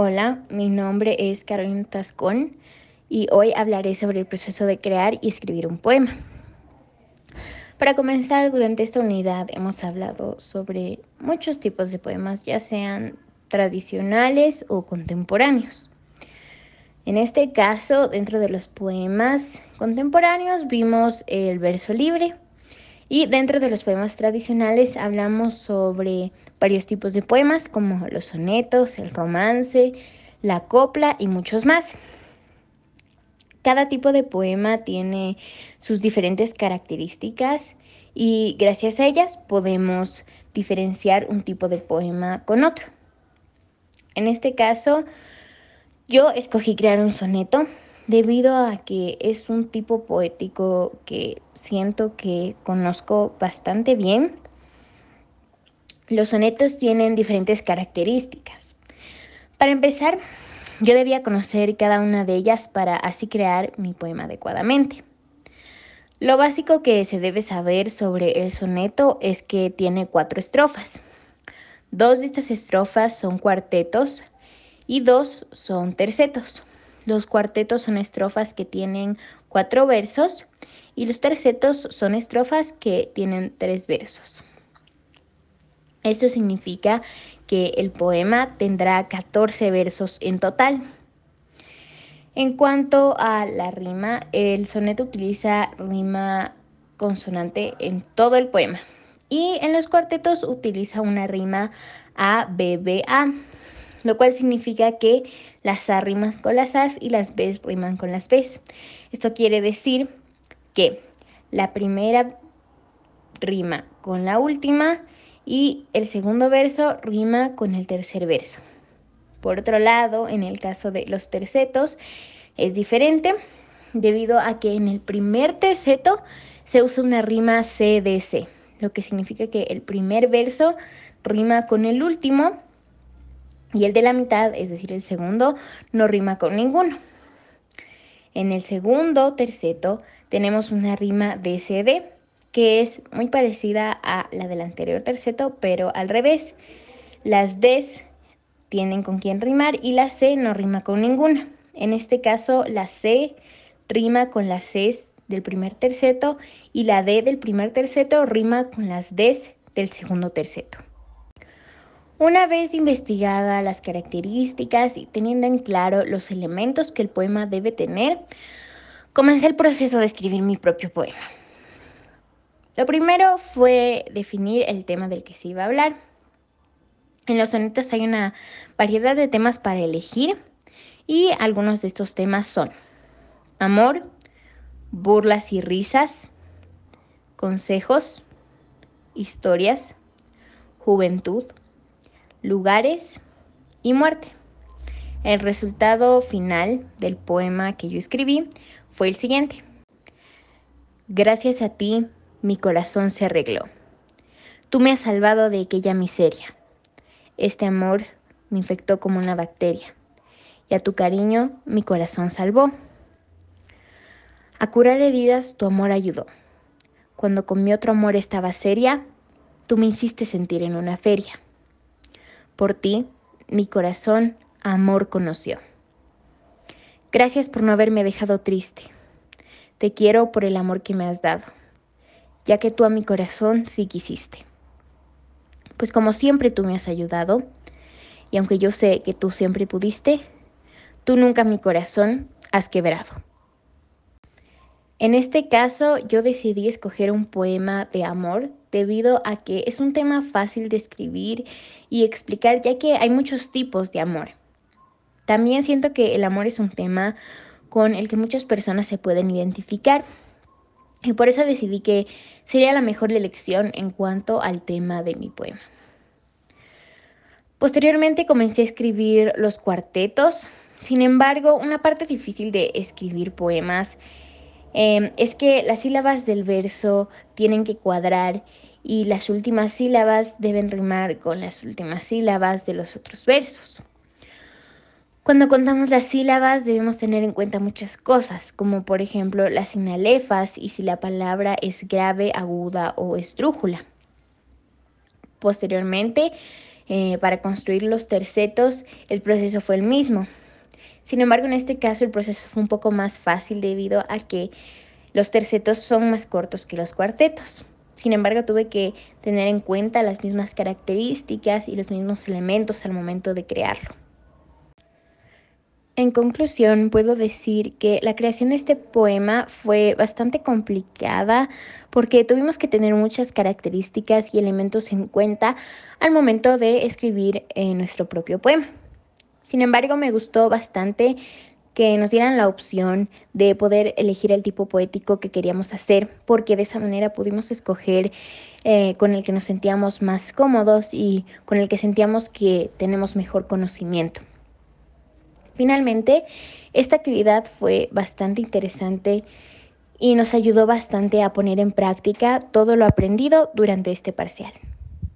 Hola, mi nombre es Carolina Tascón y hoy hablaré sobre el proceso de crear y escribir un poema. Para comenzar, durante esta unidad hemos hablado sobre muchos tipos de poemas, ya sean tradicionales o contemporáneos. En este caso, dentro de los poemas contemporáneos vimos el verso libre, y dentro de los poemas tradicionales hablamos sobre varios tipos de poemas como los sonetos, el romance, la copla y muchos más. Cada tipo de poema tiene sus diferentes características y gracias a ellas podemos diferenciar un tipo de poema con otro. En este caso, yo escogí crear un soneto debido a que es un tipo poético que siento que conozco bastante bien. Los sonetos tienen diferentes características. Para empezar, yo debía conocer cada una de ellas para así crear mi poema adecuadamente. Lo básico que se debe saber sobre el soneto es que tiene cuatro estrofas. Dos de estas estrofas son cuartetos y dos son tercetos. Los cuartetos son estrofas que tienen cuatro versos y los tercetos son estrofas que tienen tres versos. Esto significa que el poema tendrá 14 versos en total. En cuanto a la rima, el soneto utiliza rima consonante en todo el poema y en los cuartetos utiliza una rima A, B, B, A lo cual significa que las A riman con las As y las B riman con las Bs. Esto quiere decir que la primera rima con la última y el segundo verso rima con el tercer verso. Por otro lado, en el caso de los tercetos es diferente debido a que en el primer terceto se usa una rima CDC, lo que significa que el primer verso rima con el último y el de la mitad, es decir, el segundo, no rima con ninguno. En el segundo terceto tenemos una rima DCD, que es muy parecida a la del anterior terceto, pero al revés. Las Ds tienen con quién rimar y la C no rima con ninguna. En este caso, la C rima con las Cs del primer terceto y la D del primer terceto rima con las Ds del segundo terceto. Una vez investigada las características y teniendo en claro los elementos que el poema debe tener, comencé el proceso de escribir mi propio poema. Lo primero fue definir el tema del que se iba a hablar. En los sonetos hay una variedad de temas para elegir y algunos de estos temas son amor, burlas y risas, consejos, historias, juventud, lugares y muerte. El resultado final del poema que yo escribí fue el siguiente. Gracias a ti mi corazón se arregló. Tú me has salvado de aquella miseria. Este amor me infectó como una bacteria y a tu cariño mi corazón salvó. A curar heridas tu amor ayudó. Cuando con mi otro amor estaba seria, tú me hiciste sentir en una feria. Por ti, mi corazón amor conoció. Gracias por no haberme dejado triste. Te quiero por el amor que me has dado, ya que tú a mi corazón sí quisiste. Pues como siempre tú me has ayudado, y aunque yo sé que tú siempre pudiste, tú nunca mi corazón has quebrado. En este caso yo decidí escoger un poema de amor debido a que es un tema fácil de escribir y explicar ya que hay muchos tipos de amor. También siento que el amor es un tema con el que muchas personas se pueden identificar y por eso decidí que sería la mejor elección en cuanto al tema de mi poema. Posteriormente comencé a escribir los cuartetos, sin embargo, una parte difícil de escribir poemas Em, es que las sílabas del verso tienen que cuadrar y las últimas sílabas deben rimar con las últimas sílabas de los otros versos. Cuando contamos las sílabas debemos tener en cuenta muchas cosas, como por ejemplo las sinalefas y si la palabra es grave, aguda o estrújula. Posteriormente, eh, para construir los tercetos, el proceso fue el mismo. Sin embargo, en este caso el proceso fue un poco más fácil debido a que los tercetos son más cortos que los cuartetos. Sin embargo, tuve que tener en cuenta las mismas características y los mismos elementos al momento de crearlo. En conclusión, puedo decir que la creación de este poema fue bastante complicada porque tuvimos que tener muchas características y elementos en cuenta al momento de escribir eh, nuestro propio poema. Sin embargo, me gustó bastante que nos dieran la opción de poder elegir el tipo poético que queríamos hacer, porque de esa manera pudimos escoger eh, con el que nos sentíamos más cómodos y con el que sentíamos que tenemos mejor conocimiento. Finalmente, esta actividad fue bastante interesante y nos ayudó bastante a poner en práctica todo lo aprendido durante este parcial.